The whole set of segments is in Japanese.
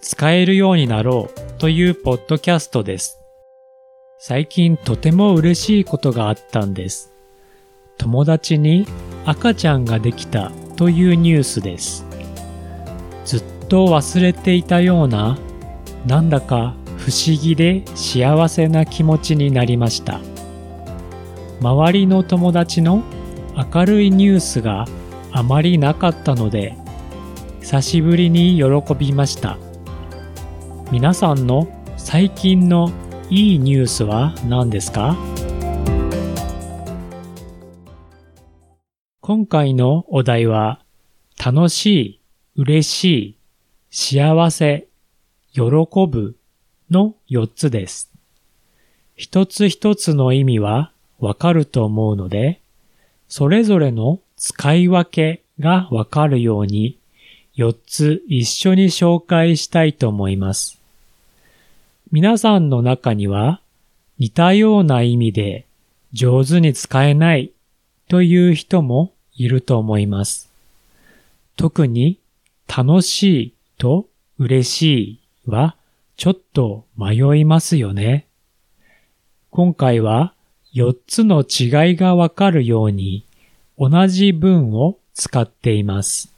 使えるようになろうというポッドキャストです。最近とても嬉しいことがあったんです。友達に赤ちゃんができたというニュースです。ずっと忘れていたような、なんだか不思議で幸せな気持ちになりました。周りの友達の明るいニュースがあまりなかったので、久しぶりに喜びました。皆さんの最近のいいニュースは何ですか？今回のお題は楽しい、嬉しい、幸せ、喜ぶの4つです。一つ一つの意味はわかると思うので、それぞれの使い分けがわかるように4つ一緒に紹介したいと思います。皆さんの中には似たような意味で上手に使えないという人もいると思います。特に楽しいと嬉しいはちょっと迷いますよね。今回は4つの違いがわかるように同じ文を使っています。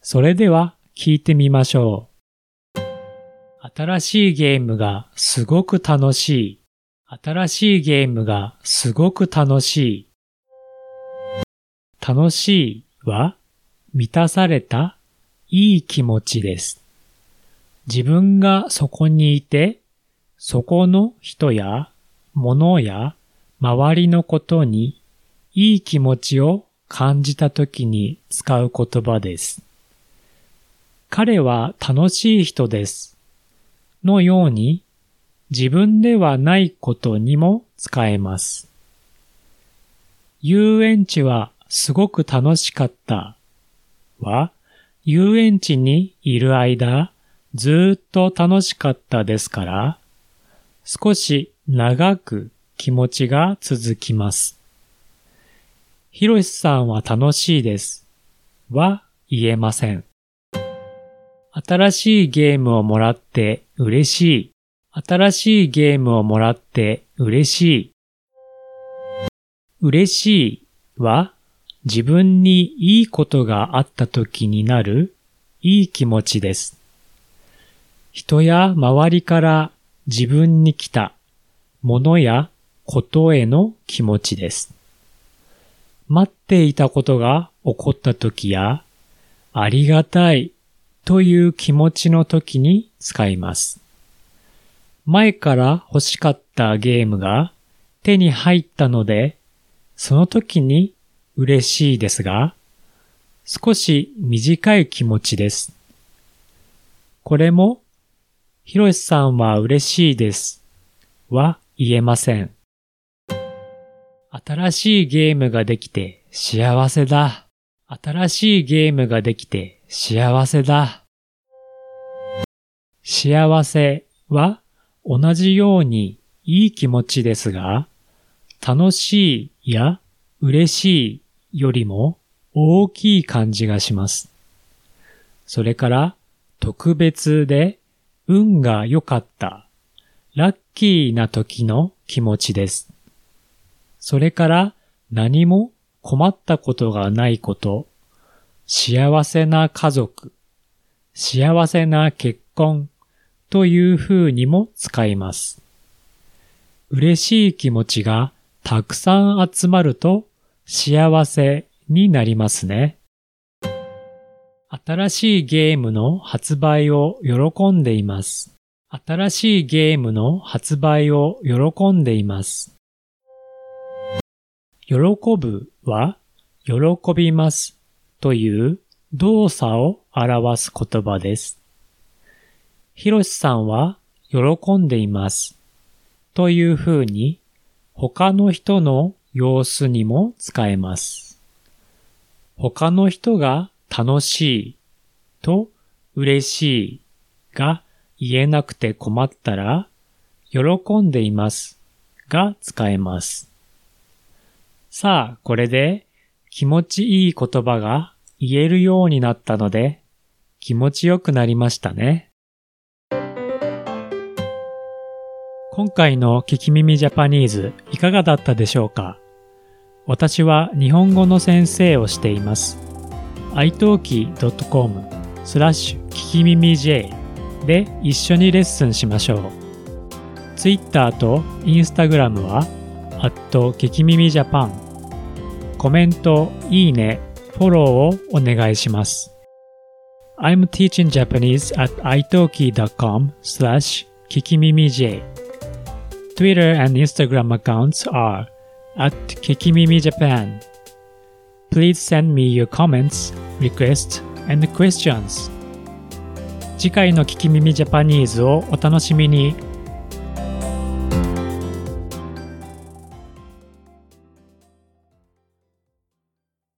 それでは聞いてみましょう。新しいゲームがすごく楽しい。新しいゲームがすごく楽しい。楽しいは満たされたいい気持ちです。自分がそこにいて、そこの人や物や周りのことにいい気持ちを感じた時に使う言葉です。彼は楽しい人です。のように自分ではないことにも使えます。遊園地はすごく楽しかったは遊園地にいる間ずっと楽しかったですから少し長く気持ちが続きます。ひろしさんは楽しいですは言えません。新しいゲームをもらって嬉しい。新しいゲームをもらって嬉しい。嬉しいは自分にいいことがあった時になるいい気持ちです。人や周りから自分に来たものやことへの気持ちです。待っていたことが起こった時やありがたいという気持ちの時に使います。前から欲しかったゲームが手に入ったので、その時に嬉しいですが、少し短い気持ちです。これも、ひろしさんは嬉しいですは言えません。新しいゲームができて幸せだ。新しいゲームができて幸せだ。幸せは同じようにいい気持ちですが、楽しいや嬉しいよりも大きい感じがします。それから特別で運が良かった、ラッキーな時の気持ちです。それから何も困ったことがないこと、幸せな家族、幸せな結婚という風にも使います。嬉しい気持ちがたくさん集まると幸せになりますね。新しいゲームの発売を喜んでいます。新しいゲームの発売を喜んでいます。喜ぶは喜びますという動作を表す言葉です。ひろしさんは喜んでいます。というふうに他の人の様子にも使えます。他の人が楽しいと嬉しいが言えなくて困ったら喜んでいますが使えます。さあ、これで気持ちいい言葉が言えるようになったので気持ちよくなりましたね。今回の聞き耳ジャパニーズいかがだったでしょうか？私は日本語の先生をしています。italki.com スラッシュ聞き耳 J で一緒にレッスンしましょう。Twitter と Instagram は、アット聞き耳ジャパン。コメント、いいね、フォローをお願いします。I'm teaching Japanese at italki.com slash kikimimij. Twitter and Instagram accounts are at kikimimijapan. Please send me your comments, requests, and questions. 次回の聞き耳ジャパニーズをお楽しみに。